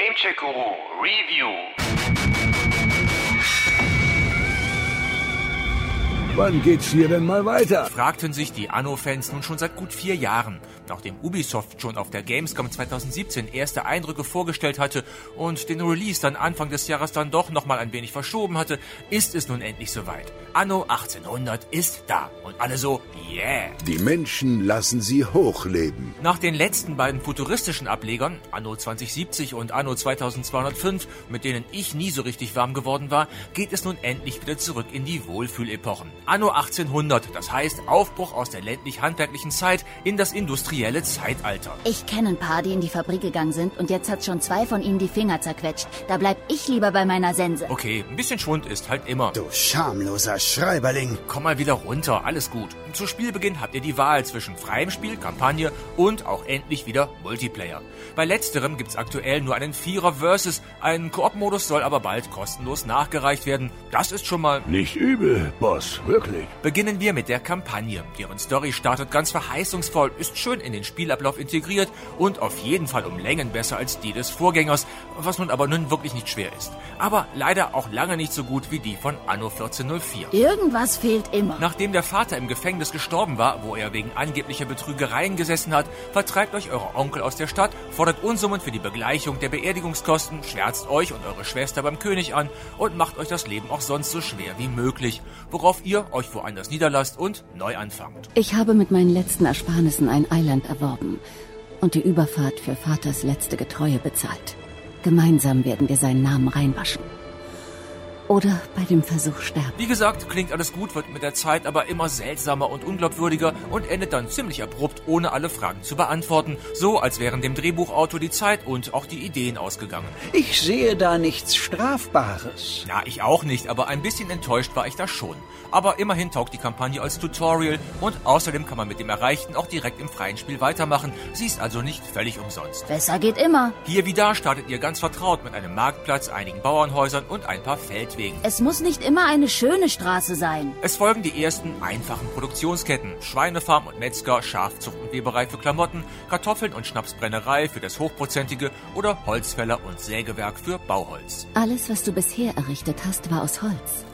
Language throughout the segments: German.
Gamecheck Guru Review. Wann geht's hier denn mal weiter? Fragten sich die Anno-Fans nun schon seit gut vier Jahren. Nachdem Ubisoft schon auf der Gamescom 2017 erste Eindrücke vorgestellt hatte und den Release dann Anfang des Jahres dann doch nochmal ein wenig verschoben hatte, ist es nun endlich soweit. Anno 1800 ist da und alle so, yeah. Die Menschen lassen sie hochleben. Nach den letzten beiden futuristischen Ablegern, Anno 2070 und Anno 2205, mit denen ich nie so richtig warm geworden war, geht es nun endlich wieder zurück in die Wohlfühlepochen. Anno 1800, das heißt Aufbruch aus der ländlich-handwerklichen Zeit in das industrielle Zeitalter. Ich kenne ein paar, die in die Fabrik gegangen sind und jetzt hat schon zwei von ihnen die Finger zerquetscht. Da bleib ich lieber bei meiner Sense. Okay, ein bisschen Schwund ist halt immer. Du schamloser Schreiberling. Komm mal wieder runter, alles gut. Zu Spielbeginn habt ihr die Wahl zwischen freiem Spiel, Kampagne und auch endlich wieder Multiplayer. Bei letzterem gibt's aktuell nur einen Vierer Versus, ein Koop-Modus soll aber bald kostenlos nachgereicht werden. Das ist schon mal... Nicht übel, Boss, wirklich. Beginnen wir mit der Kampagne. Deren Story startet ganz verheißungsvoll, ist schön in den Spielablauf integriert und auf jeden Fall um Längen besser als die des Vorgängers, was nun aber nun wirklich nicht schwer ist. Aber leider auch lange nicht so gut wie die von Anno 1404. Irgendwas fehlt immer. Nachdem der Vater im Gefängnis gestorben war, wo er wegen angeblicher Betrügereien gesessen hat, vertreibt euch euer Onkel aus der Stadt, fordert Unsummen für die Begleichung der Beerdigungskosten, schwärzt euch und eure Schwester beim König an und macht euch das Leben auch sonst so schwer wie möglich, worauf ihr euch woanders niederlasst und neu anfangt. Ich habe mit meinen letzten Ersparnissen ein Eiland erworben und die Überfahrt für Vaters letzte Getreue bezahlt. Gemeinsam werden wir seinen Namen reinwaschen. Oder bei dem Versuch sterben. Wie gesagt, klingt alles gut, wird mit der Zeit aber immer seltsamer und unglaubwürdiger und endet dann ziemlich abrupt, ohne alle Fragen zu beantworten. So, als wären dem Drehbuchautor die Zeit und auch die Ideen ausgegangen. Ich sehe da nichts Strafbares. Ja, ich auch nicht, aber ein bisschen enttäuscht war ich da schon. Aber immerhin taugt die Kampagne als Tutorial und außerdem kann man mit dem Erreichten auch direkt im freien Spiel weitermachen. Sie ist also nicht völlig umsonst. Besser geht immer. Hier wie da startet ihr ganz vertraut mit einem Marktplatz, einigen Bauernhäusern und ein paar Feldwegen. Es muss nicht immer eine schöne Straße sein. Es folgen die ersten einfachen Produktionsketten. Schweinefarm und Metzger, Schafzucht und Weberei für Klamotten, Kartoffeln und Schnapsbrennerei für das Hochprozentige oder Holzfäller und Sägewerk für Bauholz. Alles, was du bisher errichtet hast, war aus Holz.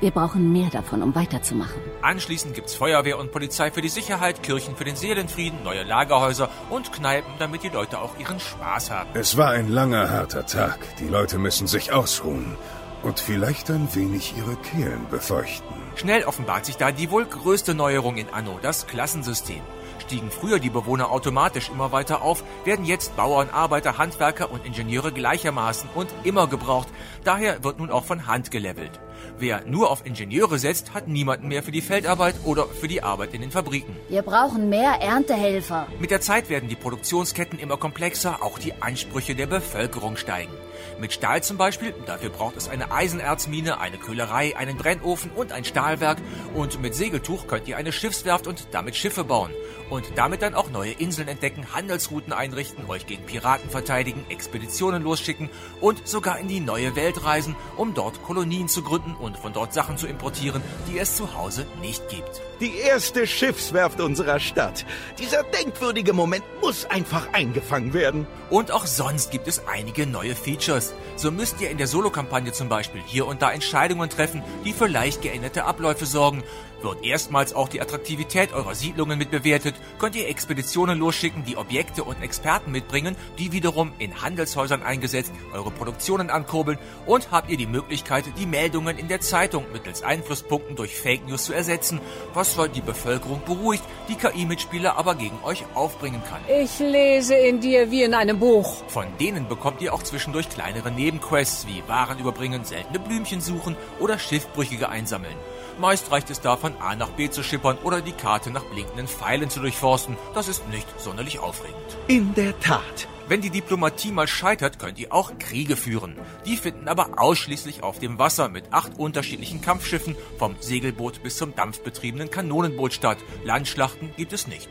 Wir brauchen mehr davon, um weiterzumachen. Anschließend gibt's Feuerwehr und Polizei für die Sicherheit, Kirchen für den Seelenfrieden, neue Lagerhäuser und Kneipen, damit die Leute auch ihren Spaß haben. Es war ein langer, harter Tag. Die Leute müssen sich ausruhen und vielleicht ein wenig ihre Kehlen befeuchten. Schnell offenbart sich da die wohl größte Neuerung in Anno, das Klassensystem. Stiegen früher die Bewohner automatisch immer weiter auf, werden jetzt Bauern, Arbeiter, Handwerker und Ingenieure gleichermaßen und immer gebraucht. Daher wird nun auch von Hand gelevelt. Wer nur auf Ingenieure setzt, hat niemanden mehr für die Feldarbeit oder für die Arbeit in den Fabriken. Wir brauchen mehr Erntehelfer. Mit der Zeit werden die Produktionsketten immer komplexer, auch die Ansprüche der Bevölkerung steigen. Mit Stahl zum Beispiel, dafür braucht es eine Eisenerzmine, eine Köhlerei, einen Brennofen und ein Stahlwerk. Und mit Segeltuch könnt ihr eine Schiffswerft und damit Schiffe bauen. Und damit dann auch neue Inseln entdecken, Handelsrouten einrichten, euch gegen Piraten verteidigen, Expeditionen losschicken und sogar in die neue Welt reisen, um dort Kolonien zu gründen und von dort Sachen zu importieren, die es zu Hause nicht gibt. Die erste Schiffswerft unserer Stadt. Dieser denkwürdige Moment muss einfach eingefangen werden. Und auch sonst gibt es einige neue Features. So müsst ihr in der Solo-Kampagne zum Beispiel hier und da Entscheidungen treffen, die für leicht geänderte Abläufe sorgen. Wird erstmals auch die Attraktivität eurer Siedlungen mitbewertet, könnt ihr Expeditionen losschicken, die Objekte und Experten mitbringen, die wiederum in Handelshäusern eingesetzt eure Produktionen ankurbeln und habt ihr die Möglichkeit, die Meldungen in der Zeitung mittels Einflusspunkten durch Fake News zu ersetzen, was zwar die Bevölkerung beruhigt, die KI-Mitspieler aber gegen euch aufbringen kann. Ich lese in dir wie in einem Buch. Von denen bekommt ihr auch zwischendurch kleinere Nebenquests wie Waren überbringen, seltene Blümchen suchen oder Schiffbrüchige einsammeln. Meist reicht es da von A nach B zu schippern oder die Karte nach blinkenden Pfeilen zu durchforsten. Das ist nicht sonderlich aufregend. In der Tat. Wenn die Diplomatie mal scheitert, könnt ihr auch Kriege führen. Die finden aber ausschließlich auf dem Wasser mit acht unterschiedlichen Kampfschiffen, vom Segelboot bis zum dampfbetriebenen Kanonenboot statt. Landschlachten gibt es nicht.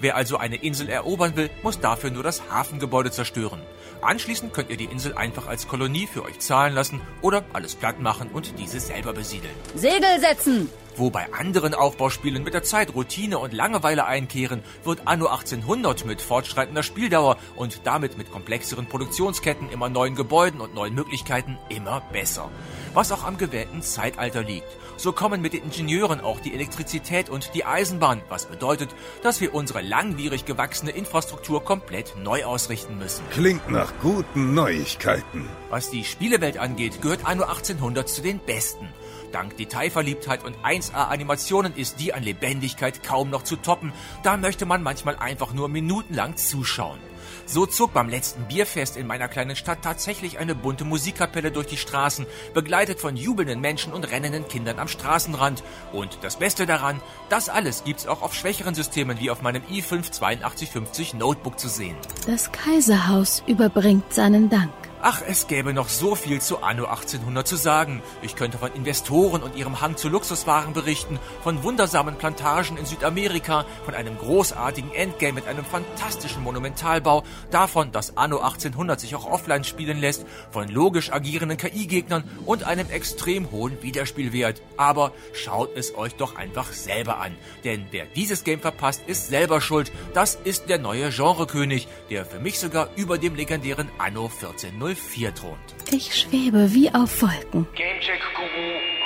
Wer also eine Insel erobern will, muss dafür nur das Hafengebäude zerstören. Anschließend könnt ihr die Insel einfach als Kolonie für euch zahlen lassen oder alles platt machen und diese selber besiedeln. Segel setzen! Wo bei anderen Aufbauspielen mit der Zeit Routine und Langeweile einkehren, wird Anno 1800 mit fortschreitender Spieldauer und damit mit komplexeren Produktionsketten, immer neuen Gebäuden und neuen Möglichkeiten immer besser. Was auch am gewählten Zeitalter liegt. So kommen mit den Ingenieuren auch die Elektrizität und die Eisenbahn, was bedeutet, dass wir unsere langwierig gewachsene Infrastruktur komplett neu ausrichten müssen. Klingt nach guten Neuigkeiten. Was die Spielewelt angeht, gehört Anno 1800 zu den besten. Dank Detailverliebtheit und 1A-Animationen ist die an Lebendigkeit kaum noch zu toppen. Da möchte man manchmal einfach nur minutenlang zuschauen. So zog beim letzten Bierfest in meiner kleinen Stadt tatsächlich eine bunte Musikkapelle durch die Straßen, begleitet von jubelnden Menschen und rennenden Kindern am Straßenrand. Und das Beste daran, das alles gibt's auch auf schwächeren Systemen wie auf meinem i5 8250 Notebook zu sehen. Das Kaiserhaus überbringt seinen Dank. Ach, es gäbe noch so viel zu Anno 1800 zu sagen. Ich könnte von Investoren und ihrem Hang zu Luxuswaren berichten, von wundersamen Plantagen in Südamerika, von einem großartigen Endgame mit einem fantastischen Monumentalbau, davon, dass Anno 1800 sich auch offline spielen lässt, von logisch agierenden KI-Gegnern und einem extrem hohen Wiederspielwert. Aber schaut es euch doch einfach selber an. Denn wer dieses Game verpasst, ist selber schuld. Das ist der neue Genrekönig, der für mich sogar über dem legendären Anno 1404 thront. Ich schwebe wie auf Wolken. Gamecheck Guru